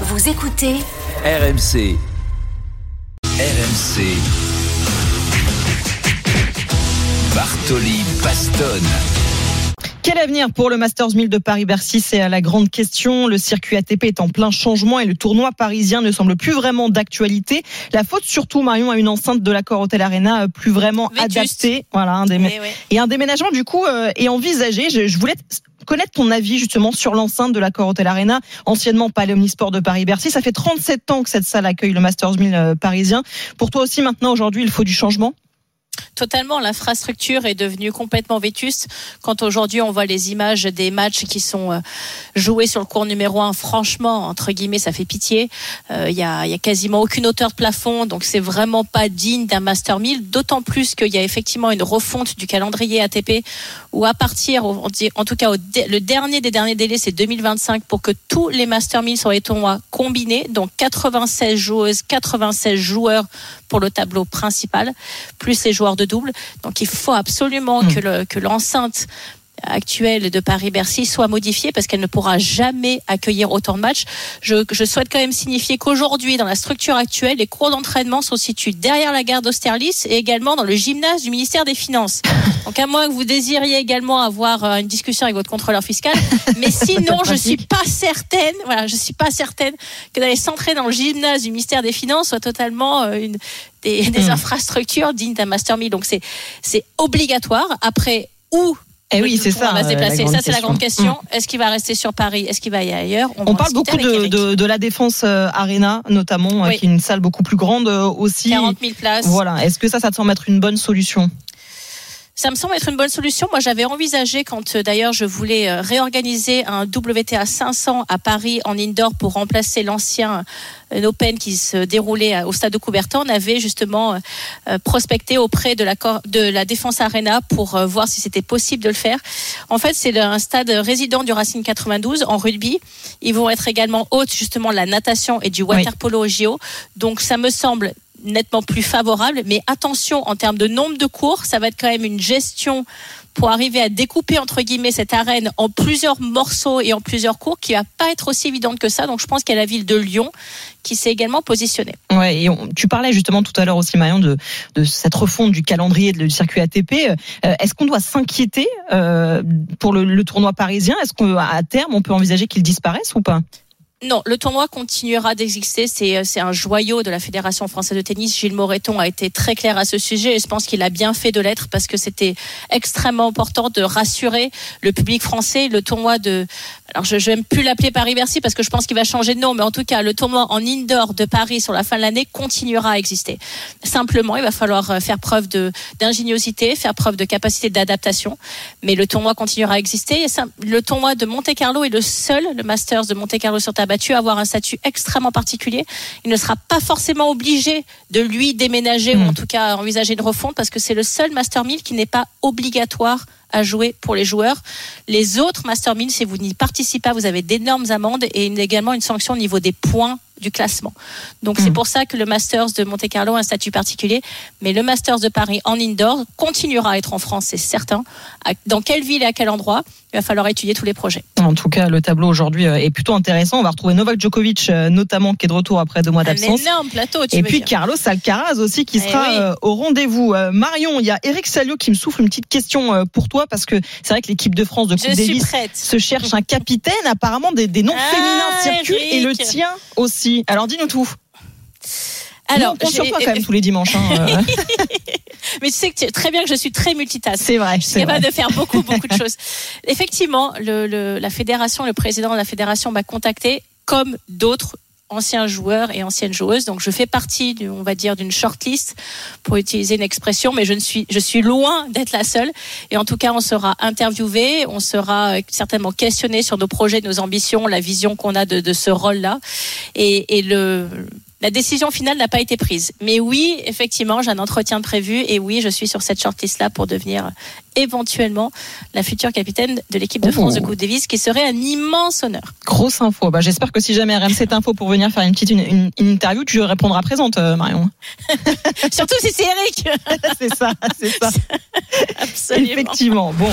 Vous écoutez RMC. RMC. Bartoli Bastone. Quel avenir pour le Masters 1000 de Paris-Bercy? C'est la grande question. Le circuit ATP est en plein changement et le tournoi parisien ne semble plus vraiment d'actualité. La faute surtout, Marion, à une enceinte de l'accord Hotel Arena euh, plus vraiment Vétuste. adaptée. Voilà, un Eh oui. Et un déménagement, du coup, euh, est envisagé. Je, je voulais connaître ton avis justement sur l'enceinte de l'accord Hotel Arena, anciennement Palais Omnisport de Paris-Bercy. Ça fait 37 ans que cette salle accueille le Masters 1000 euh, parisien. Pour toi aussi, maintenant, aujourd'hui, il faut du changement? Totalement, l'infrastructure est devenue complètement vétuste. Quand aujourd'hui on voit les images des matchs qui sont euh, joués sur le cours numéro un, franchement, entre guillemets, ça fait pitié. Euh, Il y, a, y a quasiment aucune hauteur de plafond, donc c'est vraiment pas digne d'un Master 1000. D'autant plus qu'il y a effectivement une refonte du calendrier ATP, où à partir, en tout cas, le dernier des derniers délais, c'est 2025 pour que tous les Master 1000 soient combinés, donc 96 joueuses, 96 joueurs pour le tableau principal, plus les joueurs de double. Donc il faut absolument Mm. que le- que l'enceinte actuelle de Paris-Bercy soit modifiée parce qu'elle ne pourra jamais accueillir autant de matchs. Je, je souhaite quand même signifier qu'aujourd'hui, dans la structure actuelle, les cours d'entraînement sont situés derrière la gare d'Austerlitz et également dans le gymnase du ministère des Finances. Donc à moins que vous désiriez également avoir euh, une discussion avec votre contrôleur fiscal, mais sinon je suis pas certaine, voilà, je suis pas certaine que d'aller s'entrer dans le gymnase du ministère des Finances soit totalement euh, une des, des Hmm. infrastructures dignes d'un Master 1000. Donc c'est c'est obligatoire. Après où Eh oui, c'est ça. va se euh, la déplacer. Ça c'est la grande question. question. Est-ce qu'il va rester sur Paris? Est-ce qu'il va y aller ailleurs? On parle beaucoup de, Eric. de, de la défense euh, Arena, notamment, euh, qui est une salle beaucoup plus grande euh, aussi. 40 000 places. Voilà. Est-ce que ça, ça te semble être une bonne solution? Ça me semble être une bonne solution. Moi, j'avais envisagé quand euh, d'ailleurs je voulais euh, réorganiser un WTA 500 à Paris en indoor pour remplacer l'ancien euh, Open qui se déroulait au stade de Coubertin. On avait justement prospecté auprès de la, cor- de la Défense Arena pour voir si c'était possible de le faire. En fait, c'est un stade résident du Racing 92 en rugby. Ils vont être également hôtes justement de la natation et du water polo au JO. Donc, ça me semble nettement plus favorable. Mais attention, en termes de nombre de cours, ça va être quand même une gestion pour arriver à découper entre guillemets cette arène en plusieurs morceaux et en plusieurs cours qui va pas être aussi évidente que ça. Donc je pense qu'il y a la ville de Lyon qui s'est également positionnée. Ouais, et tu parlais justement tout à l'heure aussi, Marion, de, cette refonte du calendrier du circuit ATP. Euh, Est-ce qu'on doit s'inquiéter euh, pour le tournoi parisien? Est-ce qu'à terme, on peut envisager qu'il disparaisse ou pas? Non, le tournoi continuera d'exister. C'est euh, c'est un joyau de la Fédération française de tennis. Gilles Moreton a été très clair à ce sujet et je pense qu'il a bien fait de l'être parce que c'était extrêmement important de rassurer le public français. Le tournoi de, alors je n'aime plus l'appeler Paris-Bercy parce que je pense qu'il va changer de nom, mais en tout cas, le tournoi en indoor de Paris sur la fin de l'année continuera à exister. Simplement, il va falloir euh, faire preuve d'ingéniosité, faire preuve de capacité d'adaptation, mais le tournoi continuera à exister. Et ça, le tournoi de Monte Carlo est le seul, le Masters de Monte Carlo sur terre battue, à avoir un statut extrêmement particulier. Il ne sera pas forcément obligé de lui déménager ou Mm. en tout cas envisager une refonte parce que c'est le seul Master 1000 qui n'est pas obligatoire à jouer pour les joueurs. Les autres Master 1000, si vous n'y participez pas, vous avez d'énormes amendes et également une sanction au niveau des points du classement. Donc c'est Mm. pour ça que le Masters de Monte Carlo a un statut particulier, mais le Masters de Paris en indoor continuera à être en France, c'est certain. Dans quelle ville et à quel endroit Il va falloir étudier tous les projets. En tout cas, le tableau aujourd'hui euh, est plutôt intéressant. On va retrouver Novak Djokovic, euh, notamment, qui est de retour après deux mois Un d'absence. énorme plateau, tu Et puis dire. Carlos Alcaraz aussi qui Eh sera oui. euh, au rendez-vous. Euh, Marion, il y a Eric Salio qui me souffle une petite question pour toi parce que c'est vrai que l'équipe de France de Coupe Davis se cherche un capitaine. Apparemment, des, des noms Ah, féminins circulent et le tien aussi. Alors dis-nous tout. Alors, on compte sur j'ai- toi quand même tous les dimanches. hein, euh. mais tu sais que tu- très bien que je suis très multitask. c'est vrai. Je suis c'est vrai. capable de faire beaucoup, beaucoup de choses. Effectivement, le, le- la fédération, le président de la fédération m'a contacté, comme d'autres anciens joueurs et anciennes joueuses. Donc, je fais partie, on va dire, d'une shortlist, pour utiliser une expression, mais je ne suis, je suis loin d'être la seule. Et en tout cas, on sera interviewé, on sera euh, certainement questionné sur nos projets, nos ambitions, la vision qu'on a de, de ce rôle-là. Et, et le, la décision finale n'a pas été prise. Mais oui, effectivement, j'ai un entretien prévu et oui, je suis sur cette shortlist-là pour devenir éventuellement la future capitaine de l'équipe de Oh. France de Coupe Davis, qui serait un immense honneur. Grosse info. Bah, J'espère que si jamais RMC cette info pour venir faire une petite une, une- une interview, tu répondras présente, euh, Marion. Surtout si c'est Eric. c'est ça, c'est ça. Absolument. Effectivement. Bon.